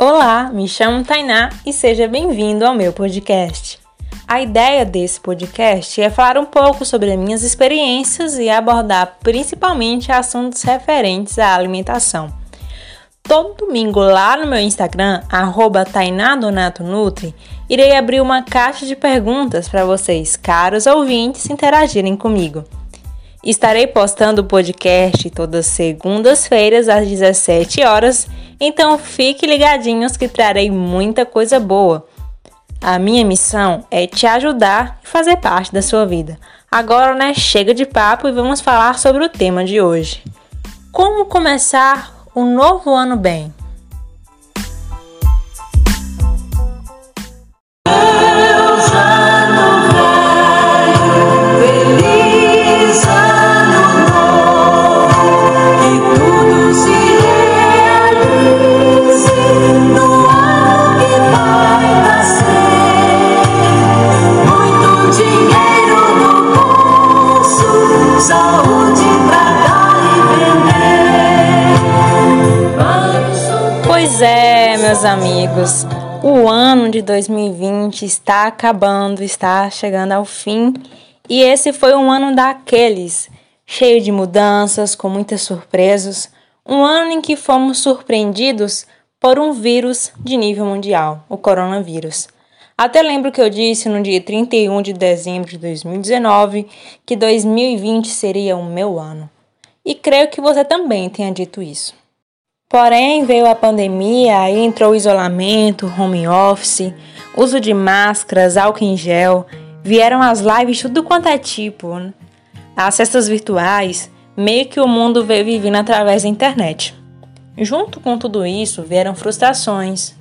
Olá, me chamo Tainá e seja bem-vindo ao meu podcast. A ideia desse podcast é falar um pouco sobre as minhas experiências e abordar principalmente assuntos referentes à alimentação. Todo domingo lá no meu Instagram, TainaDonatoNutri, irei abrir uma caixa de perguntas para vocês, caros ouvintes, interagirem comigo. Estarei postando o podcast todas segundas-feiras às 17 horas, então fique ligadinhos que trarei muita coisa boa. A minha missão é te ajudar e fazer parte da sua vida. Agora, né, chega de papo e vamos falar sobre o tema de hoje. Como começar o novo ano bem? Meus amigos, o ano de 2020 está acabando, está chegando ao fim e esse foi um ano daqueles, cheio de mudanças, com muitas surpresas, um ano em que fomos surpreendidos por um vírus de nível mundial, o coronavírus. Até lembro que eu disse no dia 31 de dezembro de 2019 que 2020 seria o meu ano. E creio que você também tenha dito isso. Porém, veio a pandemia, aí entrou isolamento, home office, uso de máscaras, álcool em gel, vieram as lives, tudo quanto é tipo, né? as festas virtuais, meio que o mundo veio vivendo através da internet. Junto com tudo isso, vieram frustrações,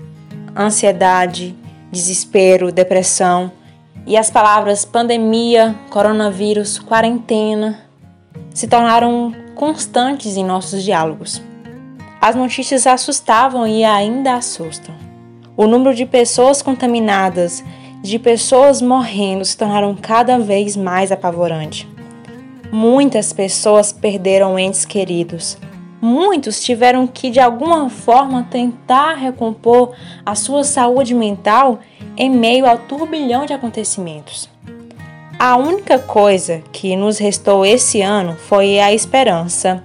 ansiedade, desespero, depressão e as palavras pandemia, coronavírus, quarentena se tornaram constantes em nossos diálogos. As notícias assustavam e ainda assustam. O número de pessoas contaminadas, de pessoas morrendo, se tornaram cada vez mais apavorante. Muitas pessoas perderam entes queridos. Muitos tiveram que, de alguma forma, tentar recompor a sua saúde mental em meio ao turbilhão de acontecimentos. A única coisa que nos restou esse ano foi a esperança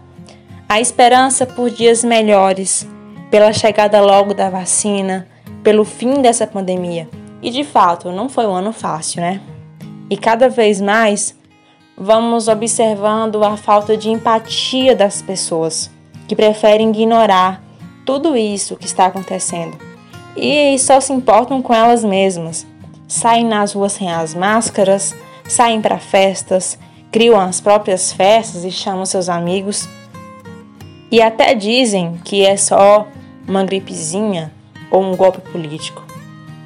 a esperança por dias melhores, pela chegada logo da vacina, pelo fim dessa pandemia. E de fato, não foi um ano fácil, né? E cada vez mais vamos observando a falta de empatia das pessoas que preferem ignorar tudo isso que está acontecendo e só se importam com elas mesmas. Saem nas ruas sem as máscaras, saem para festas, criam as próprias festas e chamam seus amigos e até dizem que é só uma gripezinha ou um golpe político.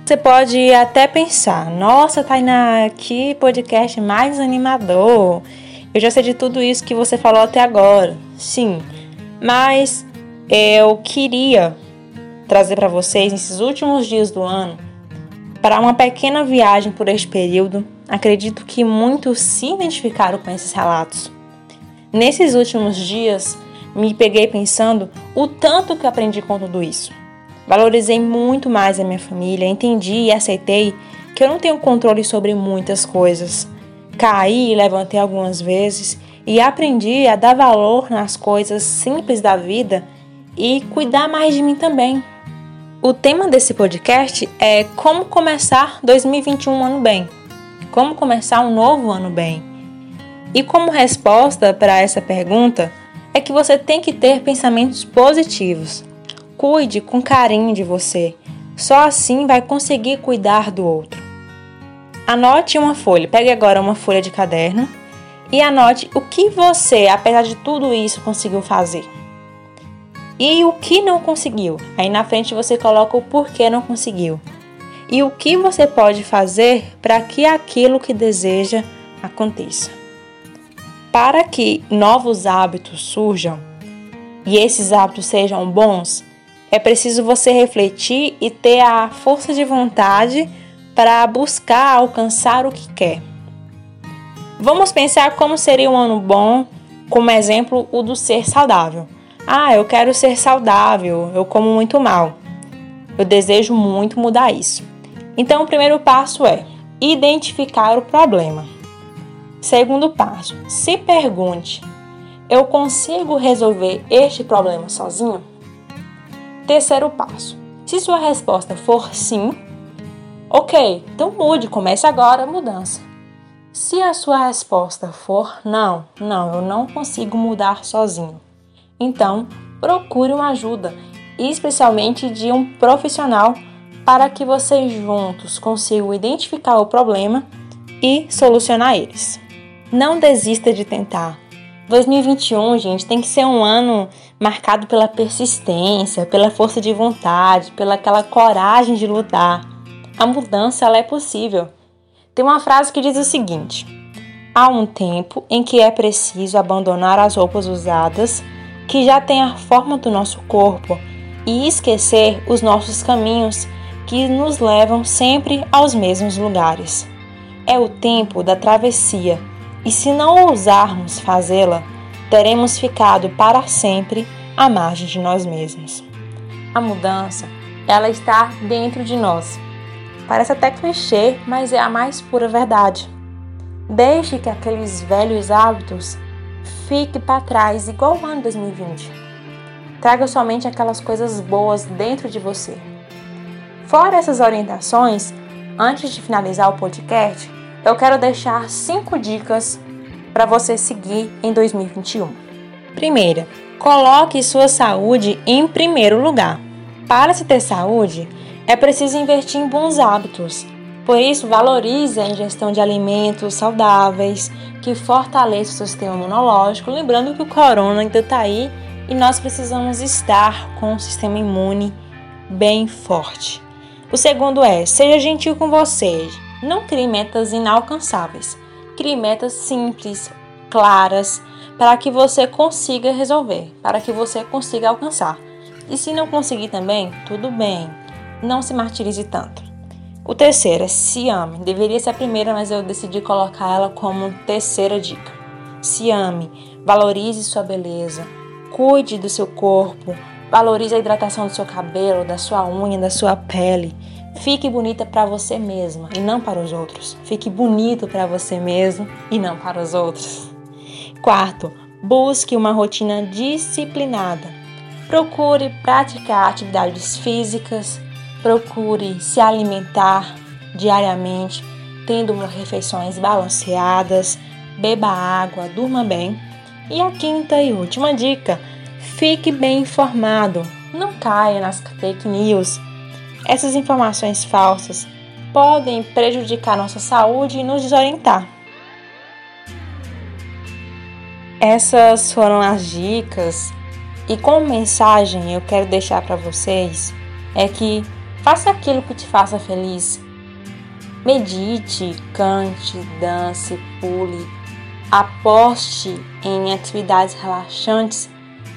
Você pode até pensar, nossa, Tainá, que podcast mais animador. Eu já sei de tudo isso que você falou até agora. Sim, mas eu queria trazer para vocês nesses últimos dias do ano para uma pequena viagem por este período. Acredito que muitos se identificaram com esses relatos. Nesses últimos dias, me peguei pensando o tanto que aprendi com tudo isso. Valorizei muito mais a minha família, entendi e aceitei que eu não tenho controle sobre muitas coisas. Caí e levantei algumas vezes e aprendi a dar valor nas coisas simples da vida e cuidar mais de mim também. O tema desse podcast é como começar 2021 ano bem. Como começar um novo ano bem. E como resposta para essa pergunta, é que você tem que ter pensamentos positivos. Cuide com carinho de você. Só assim vai conseguir cuidar do outro. Anote uma folha. Pegue agora uma folha de caderno e anote o que você, apesar de tudo isso, conseguiu fazer. E o que não conseguiu. Aí na frente você coloca o porquê não conseguiu. E o que você pode fazer para que aquilo que deseja aconteça. Para que novos hábitos surjam e esses hábitos sejam bons, é preciso você refletir e ter a força de vontade para buscar alcançar o que quer. Vamos pensar como seria um ano bom, como exemplo o do ser saudável. Ah, eu quero ser saudável, eu como muito mal. Eu desejo muito mudar isso. Então, o primeiro passo é identificar o problema. Segundo passo, se pergunte: eu consigo resolver este problema sozinho? Terceiro passo, se sua resposta for sim, ok, então mude, comece agora a mudança. Se a sua resposta for não, não, eu não consigo mudar sozinho, então procure uma ajuda, especialmente de um profissional, para que vocês juntos consigam identificar o problema e solucionar eles. Não desista de tentar. 2021, gente, tem que ser um ano marcado pela persistência, pela força de vontade, pela aquela coragem de lutar. A mudança ela é possível. Tem uma frase que diz o seguinte: Há um tempo em que é preciso abandonar as roupas usadas que já têm a forma do nosso corpo e esquecer os nossos caminhos que nos levam sempre aos mesmos lugares. É o tempo da travessia e se não ousarmos fazê-la, teremos ficado para sempre à margem de nós mesmos. A mudança, ela está dentro de nós. Parece até clichê, mas é a mais pura verdade. Deixe que aqueles velhos hábitos fiquem para trás, igual o ano 2020. Traga somente aquelas coisas boas dentro de você. Fora essas orientações, antes de finalizar o podcast, eu quero deixar cinco dicas para você seguir em 2021. Primeira, coloque sua saúde em primeiro lugar. Para se ter saúde, é preciso investir em bons hábitos. Por isso, valorize a ingestão de alimentos saudáveis que fortaleçam o sistema imunológico. Lembrando que o corona ainda está aí e nós precisamos estar com o sistema imune bem forte. O segundo é: seja gentil com você. Não crie metas inalcançáveis. Crie metas simples, claras, para que você consiga resolver, para que você consiga alcançar. E se não conseguir também, tudo bem. Não se martirize tanto. O terceiro é se ame. Deveria ser a primeira, mas eu decidi colocar ela como terceira dica. Se ame, valorize sua beleza, cuide do seu corpo, valorize a hidratação do seu cabelo, da sua unha, da sua pele. Fique bonita para você mesma e não para os outros. Fique bonito para você mesmo e não para os outros. Quarto, busque uma rotina disciplinada. Procure praticar atividades físicas, procure se alimentar diariamente, tendo refeições balanceadas, beba água, durma bem. E a quinta e última dica: fique bem informado. Não caia nas fake news essas informações falsas podem prejudicar nossa saúde e nos desorientar. Essas foram as dicas e como mensagem eu quero deixar para vocês é que faça aquilo que te faça feliz. Medite, cante, dance, pule, aposte em atividades relaxantes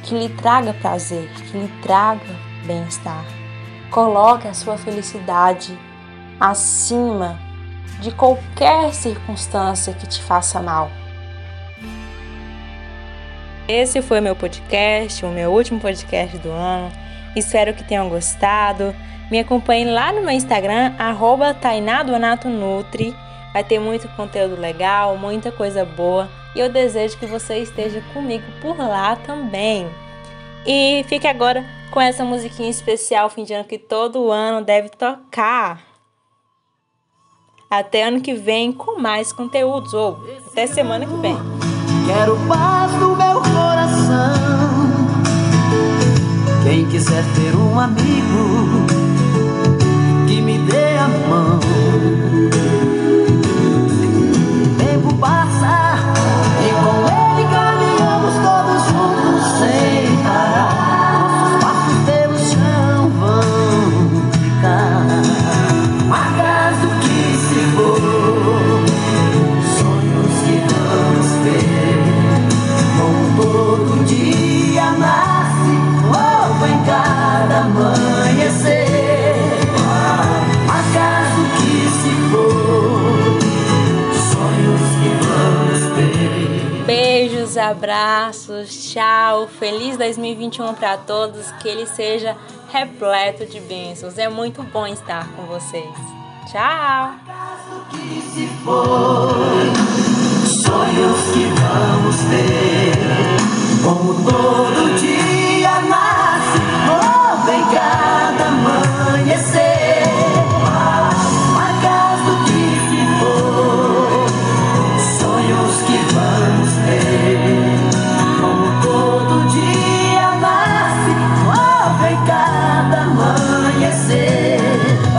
que lhe traga prazer, que lhe traga bem-estar. Coloque a sua felicidade acima de qualquer circunstância que te faça mal. Esse foi meu podcast, o meu último podcast do ano. Espero que tenham gostado. Me acompanhem lá no meu Instagram, arroba Nutri. Vai ter muito conteúdo legal, muita coisa boa. E eu desejo que você esteja comigo por lá também. E fique agora com essa musiquinha especial fim de ano que todo ano deve tocar. Até ano que vem com mais conteúdos, ou até semana que vem. Quero paz no meu coração. Quem quiser ter um amigo abraços, tchau, feliz 2021 para todos, que ele seja repleto de bênçãos. É muito bom estar com vocês. Tchau! sonhos que vamos ter, como todo dia.